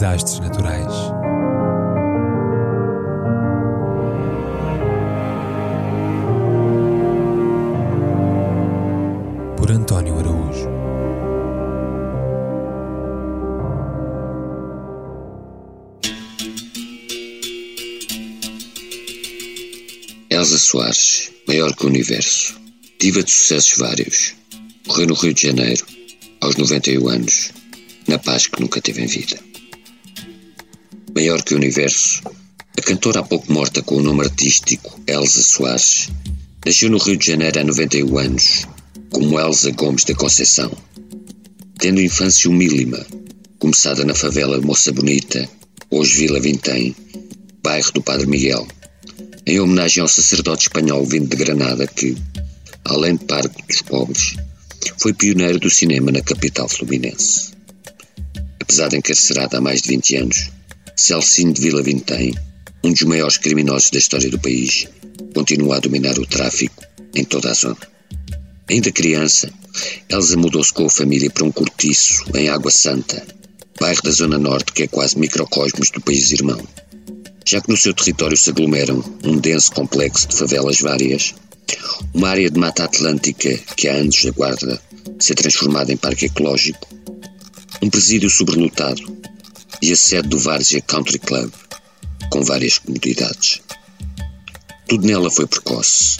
desastres naturais. Por António Araújo. Elsa Soares, maior que o universo. Diva de sucessos vários. Morreu no Rio de Janeiro, aos 91 anos, na paz que nunca teve em vida. Maior que o universo, a cantora há pouco morta com o nome artístico Elsa Soares, nasceu no Rio de Janeiro há 91 anos, como Elsa Gomes da Conceição. Tendo infância humílima, começada na favela Moça Bonita, hoje Vila Vintém, bairro do Padre Miguel, em homenagem ao sacerdote espanhol vindo de Granada que, além de parque dos pobres, foi pioneiro do cinema na capital fluminense. Apesar de encarcerado há mais de 20 anos, Celcinho de Vila Vintém, um dos maiores criminosos da história do país, continua a dominar o tráfico em toda a zona. Ainda criança, Elsa mudou-se com a família para um cortiço em Água Santa, bairro da Zona Norte que é quase microcosmos do país irmão. Já que no seu território se aglomeram um denso complexo de favelas várias, uma área de mata atlântica que há anos aguarda ser transformada em parque ecológico, um presídio sobrelotado e a sede do Várzea Country Club, com várias comodidades. Tudo nela foi precoce.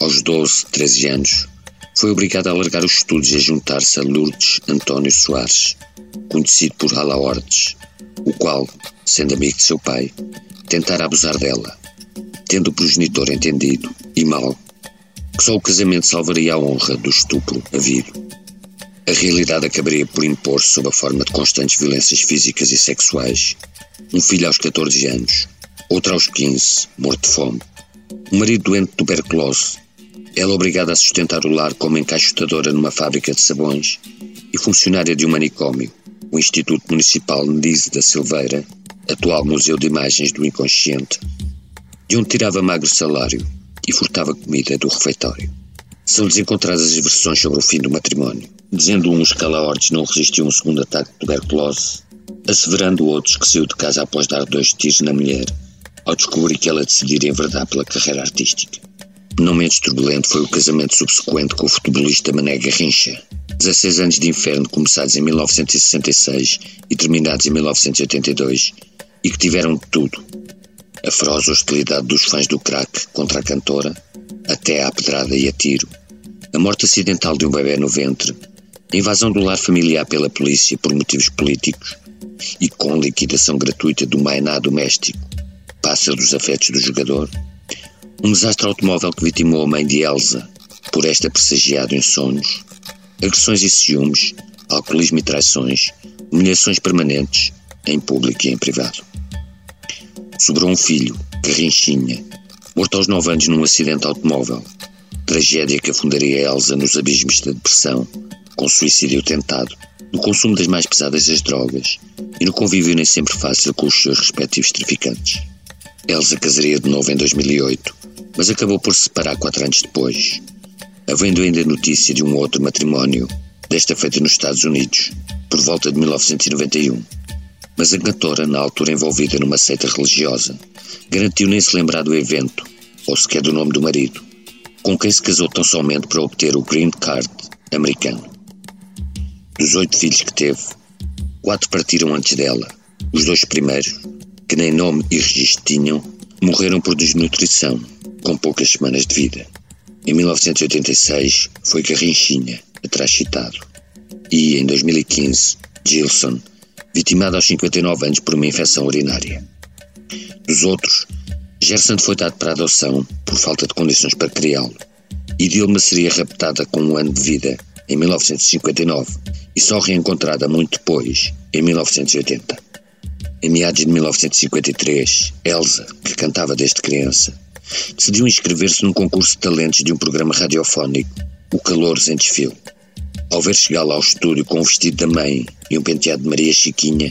Aos 12, 13 anos, foi obrigada a largar os estudos e a juntar-se a Lourdes António Soares, conhecido por Hala Ordes, o qual, sendo amigo de seu pai, tentara abusar dela, tendo o progenitor entendido, e mal, que só o casamento salvaria a honra do estupro havido. A realidade acabaria por impor-se sob a forma de constantes violências físicas e sexuais. Um filho aos 14 anos, outro aos 15, morto de fome. Um marido doente de tuberculose. Ela obrigada a sustentar o lar como encaixotadora numa fábrica de sabões e funcionária de um manicômio, o Instituto Municipal Nise da Silveira, atual Museu de Imagens do Inconsciente, de onde tirava magro salário e furtava comida do refeitório. São-lhes encontradas as versões sobre o fim do matrimónio, dizendo uns que Alaortes não resistiu a um segundo ataque de tuberculose, asseverando outros que saiu de casa após dar dois tiros na mulher, ao descobrir que ela decidira enverdar pela carreira artística. Não menos turbulento foi o casamento subsequente com o futebolista Mané Garrincha. 16 anos de inferno começados em 1966 e terminados em 1982, e que tiveram de tudo, a feroz hostilidade dos fãs do crack contra a cantora, até à pedrada e a tiro, a morte acidental de um bebê no ventre, a invasão do lar familiar pela polícia por motivos políticos. E com liquidação gratuita do mainá doméstico, pássaro dos afetos do jogador, um desastre automóvel que vitimou a mãe de Elsa, por esta pressagiado em sonhos, agressões e ciúmes, alcoolismo e traições, humilhações permanentes, em público e em privado. Sobrou um filho, Garrinchinha, morto aos nove anos num acidente automóvel. Tragédia que afundaria Elsa nos abismos da depressão, com suicídio tentado, no consumo das mais pesadas das drogas e no convívio nem sempre fácil com os seus respectivos traficantes. Elsa casaria de novo em 2008, mas acabou por se separar quatro anos depois, havendo ainda notícia de um outro matrimónio, desta feita nos Estados Unidos, por volta de 1991 mas a cantora, na altura envolvida numa seita religiosa, garantiu nem se lembrar do evento, ou sequer do nome do marido, com quem se casou tão somente para obter o Green Card americano. Dos oito filhos que teve, quatro partiram antes dela. Os dois primeiros, que nem nome e registro tinham, morreram por desnutrição, com poucas semanas de vida. Em 1986 foi Garrinchinha, atrás citado. E, em 2015, Gilson, vitimado aos 59 anos por uma infecção urinária. Dos outros, Gerson foi dado para adoção por falta de condições para criá-lo, e Dilma seria raptada com um ano de vida em 1959 e só reencontrada muito depois, em 1980. Em meados de 1953, Elsa, que cantava desde criança, decidiu inscrever-se num concurso de talentos de um programa radiofónico, O Calores em Desfile. Ao ver chegar lá ao estúdio com o vestido da mãe e um penteado de Maria Chiquinha,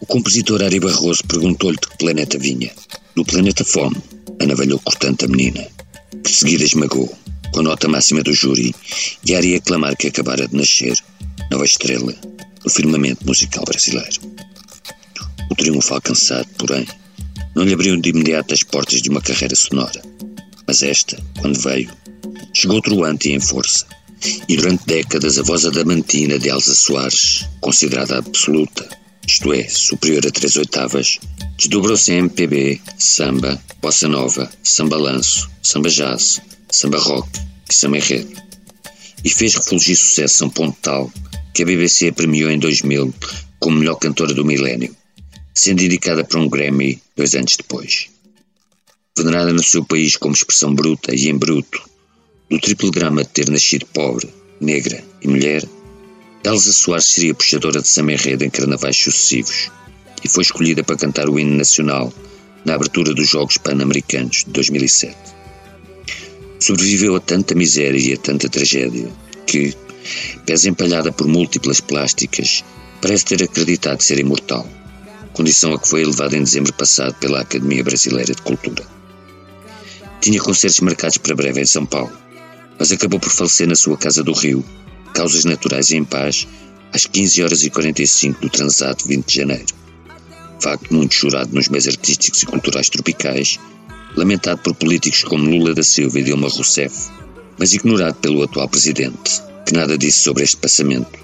o compositor Ari Barroso perguntou-lhe de que planeta vinha. Do planeta Fome, anavalhou cortante a menina, que de seguida esmagou, com a nota máxima do júri, e Ari a clamar que acabara de nascer, nova estrela, no firmamento musical brasileiro. O triunfo alcançado, porém, não lhe abriu de imediato as portas de uma carreira sonora. Mas esta, quando veio, chegou troante e em força. E durante décadas a voz adamantina de Elsa Soares, considerada absoluta, isto é, superior a três oitavas, desdobrou-se em MPB, samba, bossa nova, samba lanço, samba jazz, samba rock e samba enredo. E fez refulgir sucesso a um ponto tal que a BBC a premiou em 2000 como melhor cantora do milénio, sendo indicada para um Grammy dois anos depois. Venerada no seu país como expressão bruta e em bruto, do triplo drama de ter nascido pobre, negra e mulher, Elsa Soares seria puxadora de samba enredo em carnavais sucessivos e foi escolhida para cantar o hino nacional na abertura dos Jogos Pan-Americanos de 2007. Sobreviveu a tanta miséria e a tanta tragédia que, pés empalhada por múltiplas plásticas, parece ter acreditado ser imortal, condição a que foi elevada em dezembro passado pela Academia Brasileira de Cultura. Tinha concertos marcados para breve em São Paulo, mas acabou por falecer na sua casa do Rio causas naturais em paz, às 15 horas e 45 do transato 20 de janeiro. Facto muito chorado nos meios artísticos e culturais tropicais, lamentado por políticos como Lula da Silva e Dilma Rousseff, mas ignorado pelo atual presidente, que nada disse sobre este passamento.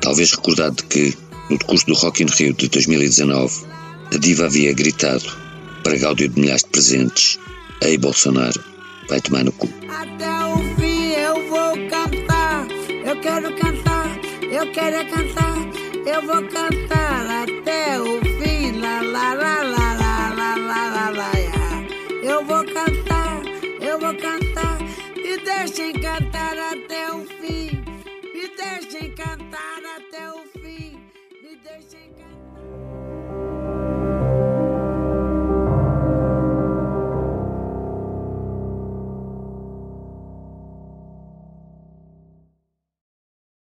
Talvez recordado de que, no decurso do Rock in Rio de 2019, a diva havia gritado, para gáudio de milhares de presentes, Ei Bolsonaro, vai tomar no cu. Quero cantar, eu quero é cantar, eu vou cantar até o